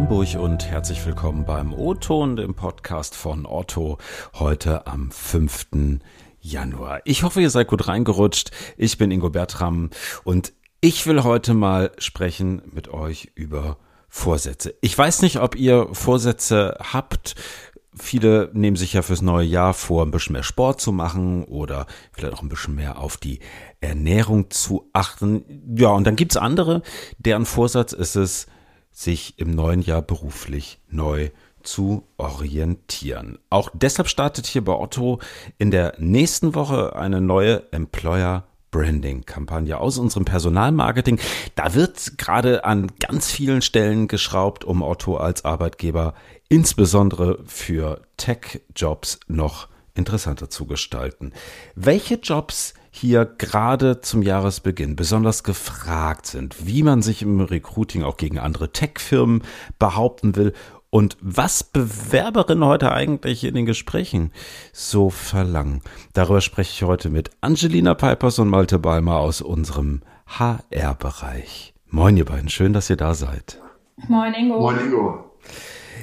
Hamburg und herzlich willkommen beim O-Ton, dem Podcast von Otto, heute am 5. Januar. Ich hoffe, ihr seid gut reingerutscht. Ich bin Ingo Bertram und ich will heute mal sprechen mit euch über Vorsätze. Ich weiß nicht, ob ihr Vorsätze habt. Viele nehmen sich ja fürs neue Jahr vor, ein bisschen mehr Sport zu machen oder vielleicht auch ein bisschen mehr auf die Ernährung zu achten. Ja, und dann gibt's andere, deren Vorsatz ist es, sich im neuen Jahr beruflich neu zu orientieren. Auch deshalb startet hier bei Otto in der nächsten Woche eine neue Employer Branding-Kampagne aus unserem Personalmarketing. Da wird gerade an ganz vielen Stellen geschraubt, um Otto als Arbeitgeber insbesondere für Tech-Jobs noch interessanter zu gestalten. Welche Jobs hier gerade zum Jahresbeginn besonders gefragt sind, wie man sich im Recruiting auch gegen andere Tech-Firmen behaupten will und was Bewerberinnen heute eigentlich in den Gesprächen so verlangen. Darüber spreche ich heute mit Angelina Peipers und Malte Balmer aus unserem HR-Bereich. Moin, ihr beiden, schön, dass ihr da seid. Moin, Ingo. Moin, Ingo.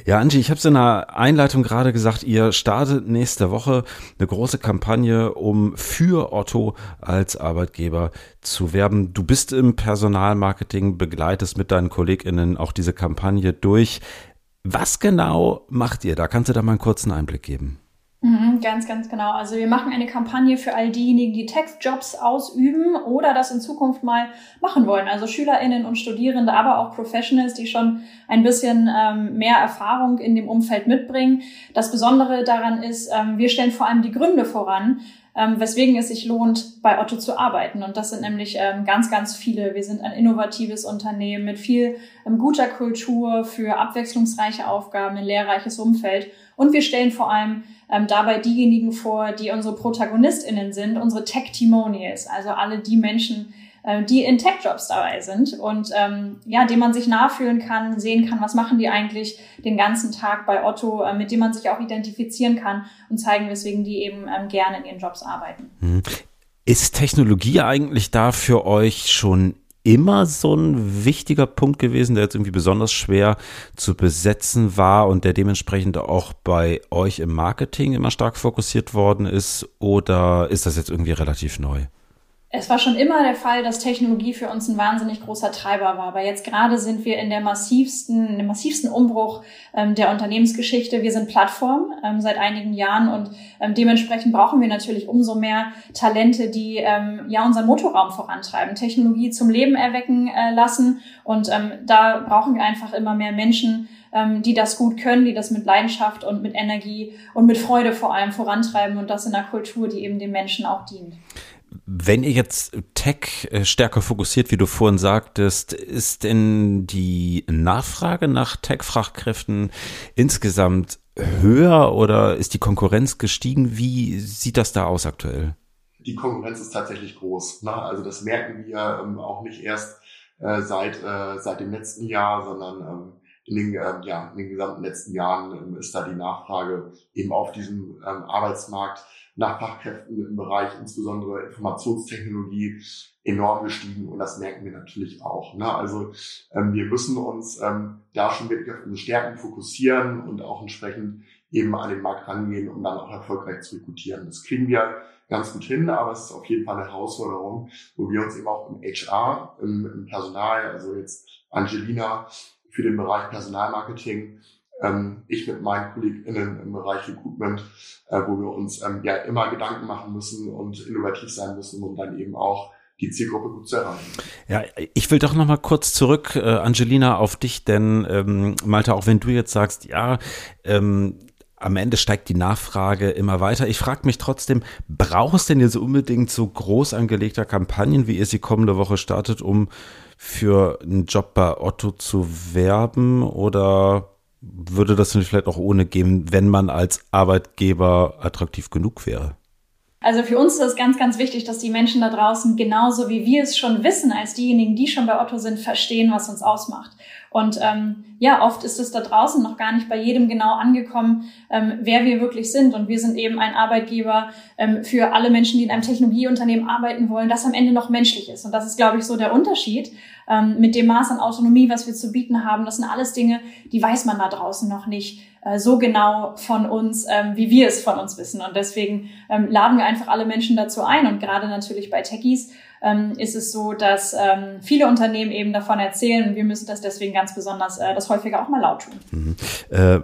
Ja, Angie, ich habe es in der Einleitung gerade gesagt, ihr startet nächste Woche eine große Kampagne, um für Otto als Arbeitgeber zu werben. Du bist im Personalmarketing, begleitest mit deinen KollegInnen auch diese Kampagne durch. Was genau macht ihr? Da kannst du da mal einen kurzen Einblick geben. Mhm, ganz, ganz genau. Also wir machen eine Kampagne für all diejenigen, die Textjobs ausüben oder das in Zukunft mal machen wollen. Also SchülerInnen und Studierende, aber auch Professionals, die schon ein bisschen ähm, mehr Erfahrung in dem Umfeld mitbringen. Das Besondere daran ist, ähm, wir stellen vor allem die Gründe voran, ähm, weswegen es sich lohnt, bei Otto zu arbeiten. Und das sind nämlich ähm, ganz, ganz viele. Wir sind ein innovatives Unternehmen mit viel ähm, guter Kultur für abwechslungsreiche Aufgaben, ein lehrreiches Umfeld. Und wir stellen vor allem ähm, dabei diejenigen vor, die unsere ProtagonistInnen sind, unsere Tech-Timonials, also alle die Menschen, äh, die in Tech-Jobs dabei sind und ähm, ja, dem man sich nachfühlen kann, sehen kann, was machen die eigentlich den ganzen Tag bei Otto, äh, mit dem man sich auch identifizieren kann und zeigen, weswegen die eben ähm, gerne in ihren Jobs arbeiten. Hm. Ist Technologie eigentlich da für euch schon immer so ein wichtiger Punkt gewesen, der jetzt irgendwie besonders schwer zu besetzen war und der dementsprechend auch bei euch im Marketing immer stark fokussiert worden ist? Oder ist das jetzt irgendwie relativ neu? Es war schon immer der Fall, dass Technologie für uns ein wahnsinnig großer Treiber war. Aber jetzt gerade sind wir in der massivsten, in dem massivsten Umbruch ähm, der Unternehmensgeschichte. Wir sind Plattform ähm, seit einigen Jahren und ähm, dementsprechend brauchen wir natürlich umso mehr Talente, die ähm, ja unseren Motorraum vorantreiben, Technologie zum Leben erwecken äh, lassen. Und ähm, da brauchen wir einfach immer mehr Menschen, ähm, die das gut können, die das mit Leidenschaft und mit Energie und mit Freude vor allem vorantreiben und das in einer Kultur, die eben den Menschen auch dient. Wenn ihr jetzt Tech äh, stärker fokussiert, wie du vorhin sagtest, ist denn die Nachfrage nach Tech-Fachkräften insgesamt höher oder ist die Konkurrenz gestiegen? Wie sieht das da aus aktuell? Die Konkurrenz ist tatsächlich groß. Ne? Also das merken wir ähm, auch nicht erst äh, seit, äh, seit dem letzten Jahr, sondern ähm, in, den, äh, ja, in den gesamten letzten Jahren ähm, ist da die Nachfrage eben auf diesem ähm, Arbeitsmarkt nach Fachkräften im Bereich insbesondere Informationstechnologie enorm gestiegen und das merken wir natürlich auch. Ne? Also ähm, wir müssen uns ähm, da schon wirklich auf unsere Stärken fokussieren und auch entsprechend eben an den Markt rangehen, um dann auch erfolgreich zu rekrutieren. Das kriegen wir ganz gut hin, aber es ist auf jeden Fall eine Herausforderung, wo wir uns eben auch im HR, im, im Personal, also jetzt Angelina für den Bereich Personalmarketing ähm, ich mit meinen KollegInnen im Bereich Recruitment, äh, wo wir uns ähm, ja immer Gedanken machen müssen und innovativ sein müssen, um dann eben auch die Zielgruppe gut zu erreichen. Ja, ich will doch noch mal kurz zurück, äh, Angelina, auf dich, denn ähm, Malte, auch wenn du jetzt sagst, ja, ähm, am Ende steigt die Nachfrage immer weiter. Ich frage mich trotzdem, braucht es denn jetzt unbedingt so groß angelegter Kampagnen, wie ihr sie kommende Woche startet, um für einen Job bei Otto zu werben? Oder würde das vielleicht auch ohne gehen, wenn man als Arbeitgeber attraktiv genug wäre? Also für uns ist es ganz, ganz wichtig, dass die Menschen da draußen genauso wie wir es schon wissen, als diejenigen, die schon bei Otto sind, verstehen, was uns ausmacht. Und ähm, ja, oft ist es da draußen noch gar nicht bei jedem genau angekommen, ähm, wer wir wirklich sind. Und wir sind eben ein Arbeitgeber ähm, für alle Menschen, die in einem Technologieunternehmen arbeiten wollen, das am Ende noch menschlich ist. Und das ist, glaube ich, so der Unterschied. ähm, mit dem Maß an Autonomie, was wir zu bieten haben. Das sind alles Dinge, die weiß man da draußen noch nicht äh, so genau von uns, ähm, wie wir es von uns wissen. Und deswegen ähm, laden wir einfach alle Menschen dazu ein. Und gerade natürlich bei Techies ähm, ist es so, dass ähm, viele Unternehmen eben davon erzählen und wir müssen das deswegen ganz besonders äh, das häufiger auch mal laut tun. Mhm. Äh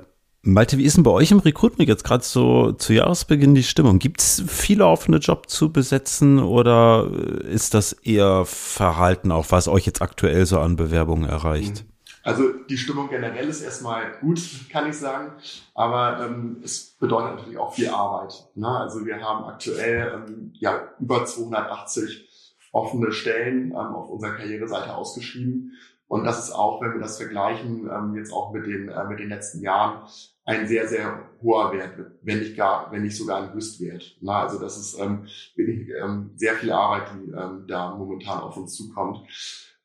Malte, wie ist denn bei euch im Recruitment jetzt gerade so zu Jahresbeginn die Stimmung? Gibt es viele offene Job zu besetzen oder ist das eher Verhalten auch, was euch jetzt aktuell so an Bewerbungen erreicht? Also die Stimmung generell ist erstmal gut, kann ich sagen, aber ähm, es bedeutet natürlich auch viel Arbeit. Ne? Also wir haben aktuell ähm, ja über 280 offene Stellen ähm, auf unserer Karriereseite ausgeschrieben. Und das ist auch, wenn wir das vergleichen, ähm, jetzt auch mit den, äh, mit den letzten Jahren, ein sehr, sehr hoher Wert, wenn nicht gar, wenn nicht sogar ein Höchstwert. Na, also das ist ähm, wirklich ähm, sehr viel Arbeit, die ähm, da momentan auf uns zukommt.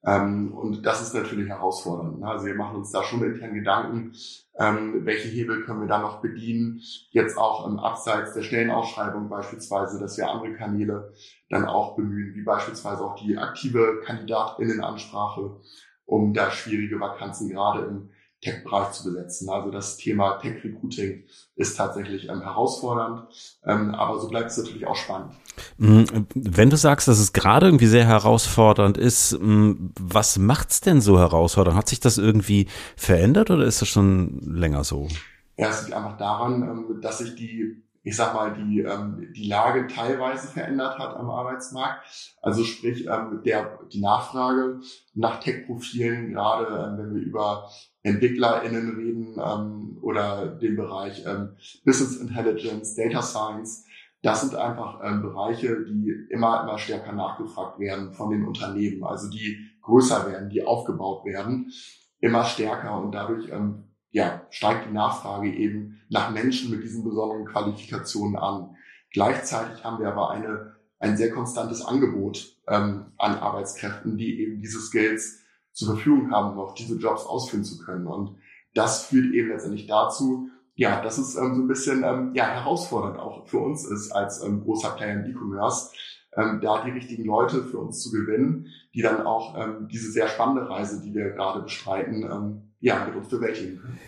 Ähm, und das ist natürlich herausfordernd. Also wir machen uns da schon intern Gedanken, ähm, welche Hebel können wir da noch bedienen. Jetzt auch im Abseits der Stellenausschreibung beispielsweise, dass wir andere Kanäle dann auch bemühen, wie beispielsweise auch die aktive Kandidatinnenansprache, um da schwierige Vakanzen gerade im Tech-Bereich zu besetzen. Also das Thema Tech-Recruiting ist tatsächlich ähm, herausfordernd, ähm, aber so bleibt es natürlich auch spannend. Mm, wenn du sagst, dass es gerade irgendwie sehr herausfordernd ist, mm, was macht's denn so herausfordernd? Hat sich das irgendwie verändert oder ist das schon länger so? Ja, es liegt einfach daran, ähm, dass sich die ich sag mal, die, ähm, die Lage teilweise verändert hat am Arbeitsmarkt. Also sprich, ähm, der, die Nachfrage nach Tech-Profilen, gerade wenn wir über EntwicklerInnen reden ähm, oder den Bereich ähm, Business Intelligence, Data Science, das sind einfach ähm, Bereiche, die immer, immer stärker nachgefragt werden von den Unternehmen, also die größer werden, die aufgebaut werden, immer stärker. Und dadurch ähm, ja, steigt die Nachfrage eben nach Menschen mit diesen besonderen Qualifikationen an. Gleichzeitig haben wir aber eine, ein sehr konstantes Angebot ähm, an Arbeitskräften, die eben diese Skills zur Verfügung haben, um auch diese Jobs ausführen zu können. Und das führt eben letztendlich dazu, ja, dass es ähm, so ein bisschen ähm, ja, herausfordernd auch für uns ist als ähm, großer Player im E-Commerce, ähm, da die richtigen Leute für uns zu gewinnen, die dann auch ähm, diese sehr spannende Reise, die wir gerade bestreiten, ähm, ja, mit uns bewältigen können.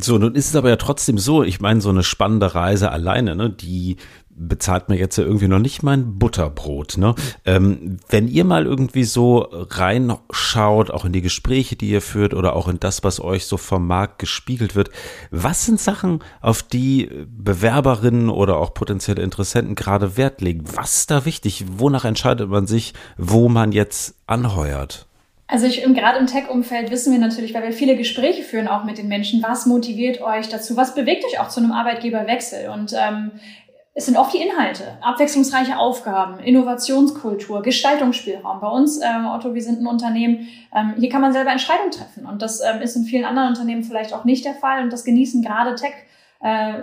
So, nun ist es aber ja trotzdem so, ich meine, so eine spannende Reise alleine, ne, die bezahlt mir jetzt ja irgendwie noch nicht mein Butterbrot. Ne? Ähm, wenn ihr mal irgendwie so reinschaut, auch in die Gespräche, die ihr führt oder auch in das, was euch so vom Markt gespiegelt wird, was sind Sachen, auf die Bewerberinnen oder auch potenzielle Interessenten gerade Wert legen? Was ist da wichtig? Wonach entscheidet man sich, wo man jetzt anheuert? Also ich, gerade im Tech-Umfeld wissen wir natürlich, weil wir viele Gespräche führen auch mit den Menschen, was motiviert euch dazu, was bewegt euch auch zu einem Arbeitgeberwechsel und ähm, es sind oft die Inhalte, abwechslungsreiche Aufgaben, Innovationskultur, Gestaltungsspielraum. Bei uns, ähm, Otto, wir sind ein Unternehmen, ähm, hier kann man selber Entscheidungen treffen und das ähm, ist in vielen anderen Unternehmen vielleicht auch nicht der Fall und das genießen gerade Tech. Äh,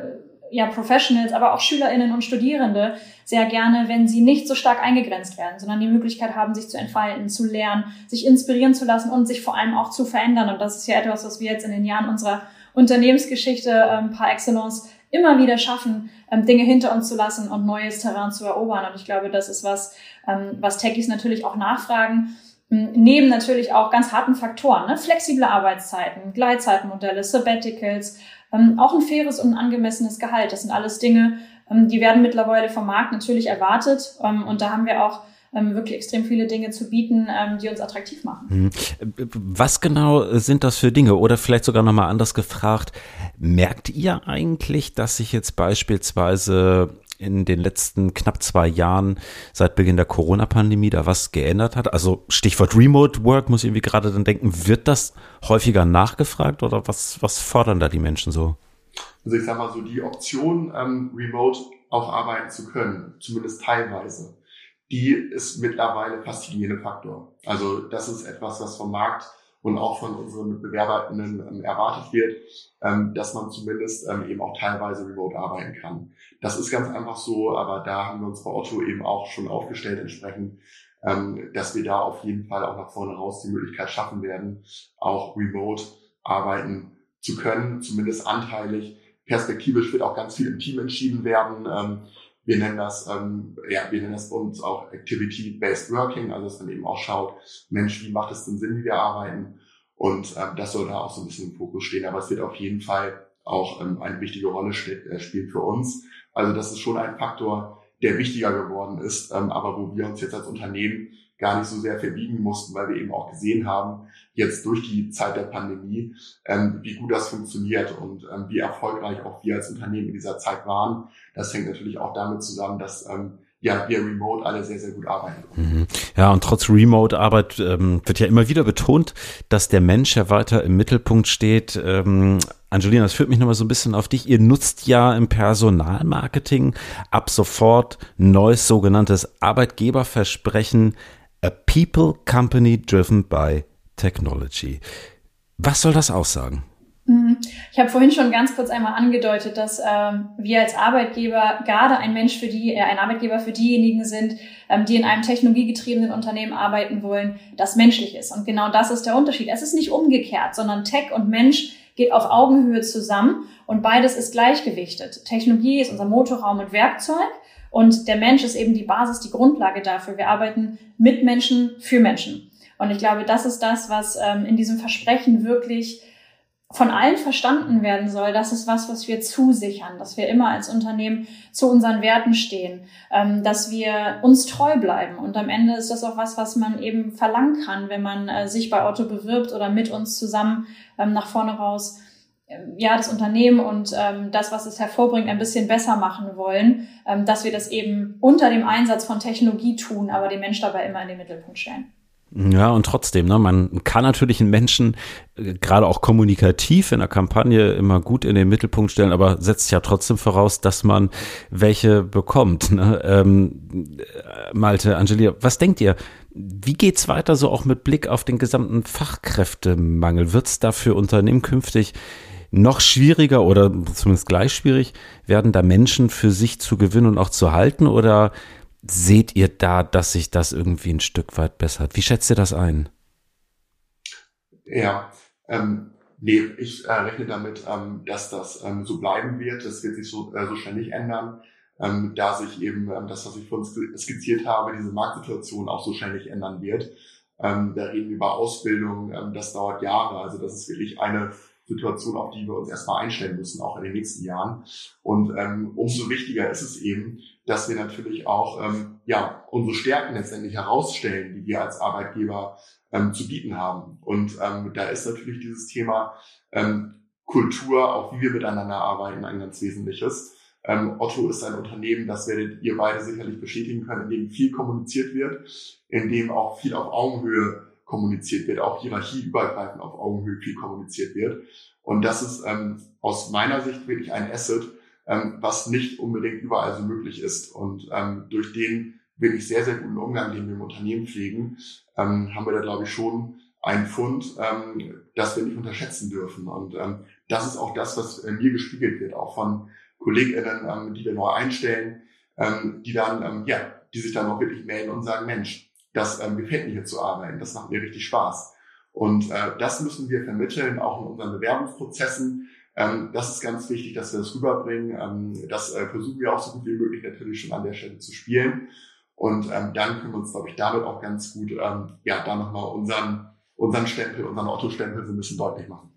ja, Professionals, aber auch SchülerInnen und Studierende sehr gerne, wenn sie nicht so stark eingegrenzt werden, sondern die Möglichkeit haben, sich zu entfalten, zu lernen, sich inspirieren zu lassen und sich vor allem auch zu verändern. Und das ist ja etwas, was wir jetzt in den Jahren unserer Unternehmensgeschichte ähm, par excellence immer wieder schaffen, ähm, Dinge hinter uns zu lassen und neues Terrain zu erobern. Und ich glaube, das ist was, ähm, was Techies natürlich auch nachfragen. Neben natürlich auch ganz harten Faktoren, ne? flexible Arbeitszeiten, Gleitzeitmodelle, Sabbaticals, ähm, auch ein faires und angemessenes Gehalt. Das sind alles Dinge, ähm, die werden mittlerweile vom Markt natürlich erwartet. Ähm, und da haben wir auch ähm, wirklich extrem viele Dinge zu bieten, ähm, die uns attraktiv machen. Mhm. Was genau sind das für Dinge? Oder vielleicht sogar nochmal anders gefragt, merkt ihr eigentlich, dass sich jetzt beispielsweise in den letzten knapp zwei Jahren seit Beginn der Corona-Pandemie da was geändert hat? Also Stichwort Remote Work muss ich irgendwie gerade dann denken, wird das häufiger nachgefragt oder was, was fordern da die Menschen so? Also ich sag mal so, die Option, ähm, remote auch arbeiten zu können, zumindest teilweise, die ist mittlerweile fast Hygienefaktor. Also das ist etwas, was vom Markt und auch von unseren BewerberInnen ähm, erwartet wird, ähm, dass man zumindest ähm, eben auch teilweise remote arbeiten kann. Das ist ganz einfach so, aber da haben wir uns bei Otto eben auch schon aufgestellt entsprechend, dass wir da auf jeden Fall auch nach vorne raus die Möglichkeit schaffen werden, auch remote arbeiten zu können, zumindest anteilig. Perspektivisch wird auch ganz viel im Team entschieden werden. Wir nennen das, ähm, ja, wir nennen das bei uns auch Activity-Based Working, also dass man eben auch schaut, Mensch, wie macht es denn Sinn, wie wir arbeiten? Und ähm, das soll da auch so ein bisschen im Fokus stehen. Aber es wird auf jeden Fall auch ähm, eine wichtige Rolle äh, spielen für uns. Also das ist schon ein Faktor, der wichtiger geworden ist, ähm, aber wo wir uns jetzt als Unternehmen gar nicht so sehr verbiegen mussten, weil wir eben auch gesehen haben, jetzt durch die Zeit der Pandemie, ähm, wie gut das funktioniert und ähm, wie erfolgreich auch wir als Unternehmen in dieser Zeit waren. Das hängt natürlich auch damit zusammen, dass ähm, ja, wir remote alle sehr, sehr gut arbeiten. Mhm. Ja, und trotz Remote-Arbeit ähm, wird ja immer wieder betont, dass der Mensch ja weiter im Mittelpunkt steht. Ähm, Angelina, das führt mich nochmal so ein bisschen auf dich. Ihr nutzt ja im Personalmarketing ab sofort neues sogenanntes Arbeitgeberversprechen A People Company Driven by Technology. Was soll das aussagen? Mhm. Ich habe vorhin schon ganz kurz einmal angedeutet, dass ähm, wir als Arbeitgeber gerade ein Mensch für die, äh, ein Arbeitgeber für diejenigen sind, ähm, die in einem technologiegetriebenen Unternehmen arbeiten wollen, das menschlich ist. Und genau das ist der Unterschied. Es ist nicht umgekehrt, sondern Tech und Mensch geht auf Augenhöhe zusammen und beides ist gleichgewichtet. Technologie ist unser Motorraum und Werkzeug und der Mensch ist eben die Basis, die Grundlage dafür. Wir arbeiten mit Menschen für Menschen. Und ich glaube, das ist das, was ähm, in diesem Versprechen wirklich von allen verstanden werden soll, das ist was, was wir zusichern, dass wir immer als Unternehmen zu unseren Werten stehen, ähm, dass wir uns treu bleiben. Und am Ende ist das auch was, was man eben verlangen kann, wenn man äh, sich bei Otto bewirbt oder mit uns zusammen ähm, nach vorne raus ja, das Unternehmen und ähm, das, was es hervorbringt, ein bisschen besser machen wollen, ähm, dass wir das eben unter dem Einsatz von Technologie tun, aber den Mensch dabei immer in den Mittelpunkt stellen. Ja, und trotzdem, ne, man kann natürlich einen Menschen äh, gerade auch kommunikativ in der Kampagne immer gut in den Mittelpunkt stellen, aber setzt ja trotzdem voraus, dass man welche bekommt. Ne? Ähm, äh, Malte, Angelia, was denkt ihr? Wie geht's weiter so auch mit Blick auf den gesamten Fachkräftemangel? Wird's da für Unternehmen künftig noch schwieriger oder zumindest gleich schwierig werden, da Menschen für sich zu gewinnen und auch zu halten? Oder seht ihr da, dass sich das irgendwie ein Stück weit bessert? Wie schätzt ihr das ein? Ja, ähm, nee, ich äh, rechne damit, ähm, dass das ähm, so bleiben wird. Das wird sich so, äh, so schnell nicht ändern, ähm, da sich eben ähm, das, was ich vorhin skizziert habe, diese Marktsituation auch so schnell nicht ändern wird. Ähm, da reden wir über Ausbildung, ähm, das dauert Jahre. Also das ist wirklich eine Situation, auf die wir uns erstmal einstellen müssen, auch in den nächsten Jahren. Und ähm, umso wichtiger ist es eben, dass wir natürlich auch ähm, ja unsere Stärken letztendlich herausstellen, die wir als Arbeitgeber ähm, zu bieten haben. Und ähm, da ist natürlich dieses Thema ähm, Kultur, auch wie wir miteinander arbeiten, ein ganz wesentliches. Ähm, Otto ist ein Unternehmen, das werdet ihr beide sicherlich bestätigen können, in dem viel kommuniziert wird, in dem auch viel auf Augenhöhe kommuniziert wird, auch hierarchieübergreifend auf Augenhöhe viel kommuniziert wird. Und das ist ähm, aus meiner Sicht wirklich ein Asset, ähm, was nicht unbedingt überall so möglich ist. Und ähm, durch den wirklich sehr, sehr guten Umgang, den wir im Unternehmen pflegen, ähm, haben wir da, glaube ich, schon einen Fund, ähm, das wir nicht unterschätzen dürfen. Und ähm, das ist auch das, was äh, mir gespiegelt wird, auch von KollegInnen, ähm, die wir neu einstellen, ähm, die dann, ähm, ja, die sich dann auch wirklich melden und sagen, Mensch, das ähm, gefällt mir hier zu arbeiten, das macht mir richtig Spaß. Und äh, das müssen wir vermitteln, auch in unseren Bewerbungsprozessen. Ähm, das ist ganz wichtig, dass wir das rüberbringen. Ähm, das äh, versuchen wir auch so gut wie möglich natürlich schon an der Stelle zu spielen. Und ähm, dann können wir uns, glaube ich, damit auch ganz gut, ähm, ja, da nochmal unseren, unseren Stempel, unseren Otto-Stempel so ein bisschen deutlich machen.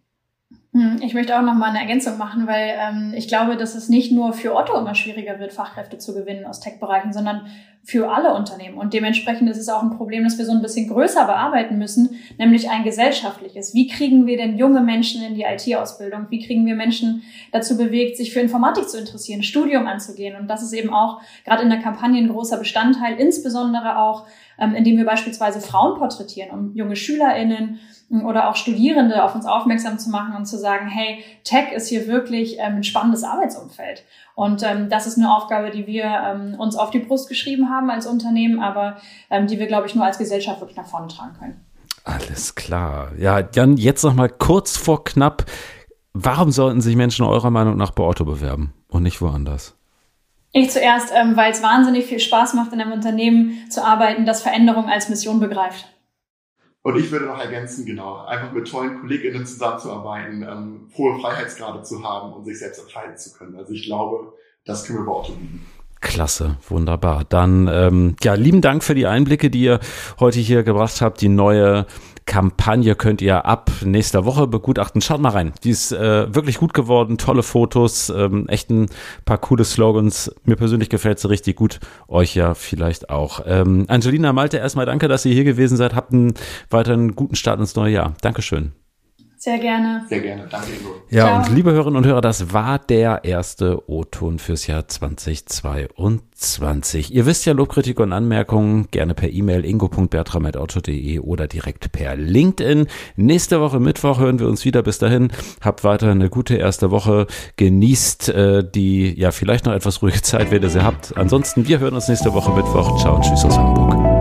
Hm, ich möchte auch noch mal eine Ergänzung machen, weil ähm, ich glaube, dass es nicht nur für Otto immer schwieriger wird, Fachkräfte zu gewinnen aus Tech-Bereichen, sondern für alle Unternehmen. Und dementsprechend ist es auch ein Problem, das wir so ein bisschen größer bearbeiten müssen, nämlich ein gesellschaftliches. Wie kriegen wir denn junge Menschen in die IT-Ausbildung? Wie kriegen wir Menschen dazu bewegt, sich für Informatik zu interessieren, Studium anzugehen? Und das ist eben auch gerade in der Kampagne ein großer Bestandteil, insbesondere auch, ähm, indem wir beispielsweise Frauen porträtieren, um junge SchülerInnen oder auch Studierende auf uns aufmerksam zu machen und zu sagen, hey, Tech ist hier wirklich ähm, ein spannendes Arbeitsumfeld. Und ähm, das ist eine Aufgabe, die wir ähm, uns auf die Brust geschrieben haben als Unternehmen, aber ähm, die wir, glaube ich, nur als Gesellschaft wirklich nach vorne tragen können. Alles klar. Ja, dann jetzt noch mal kurz vor knapp. Warum sollten sich Menschen eurer Meinung nach bei Otto bewerben und nicht woanders? Ich zuerst, ähm, weil es wahnsinnig viel Spaß macht, in einem Unternehmen zu arbeiten, das Veränderung als Mission begreift. Und ich würde noch ergänzen, genau, einfach mit tollen KollegInnen zusammenzuarbeiten, ähm, hohe Freiheitsgrade zu haben und sich selbst entfalten zu können. Also ich glaube, das können wir bei Otto bieten. Klasse, wunderbar. Dann ähm, ja, lieben Dank für die Einblicke, die ihr heute hier gebracht habt. Die neue Kampagne könnt ihr ab nächster Woche begutachten. Schaut mal rein. Die ist äh, wirklich gut geworden, tolle Fotos, ähm, echt ein paar coole Slogans. Mir persönlich gefällt sie richtig gut, euch ja vielleicht auch. Ähm, Angelina Malte, erstmal danke, dass ihr hier gewesen seid. Habt einen weiteren guten Start ins neue Jahr. Dankeschön. Sehr gerne. Sehr gerne. Danke, Ingo. Ja, Ciao. und liebe Hörerinnen und Hörer, das war der erste O-Ton fürs Jahr 2022. Ihr wisst ja, Lobkritik und Anmerkungen gerne per E-Mail ingo.bertram.auto.de oder direkt per LinkedIn. Nächste Woche Mittwoch hören wir uns wieder. Bis dahin, habt weiter eine gute erste Woche. Genießt äh, die, ja, vielleicht noch etwas ruhige Zeit, wenn ihr sie habt. Ansonsten, wir hören uns nächste Woche Mittwoch. Ciao und tschüss aus Hamburg.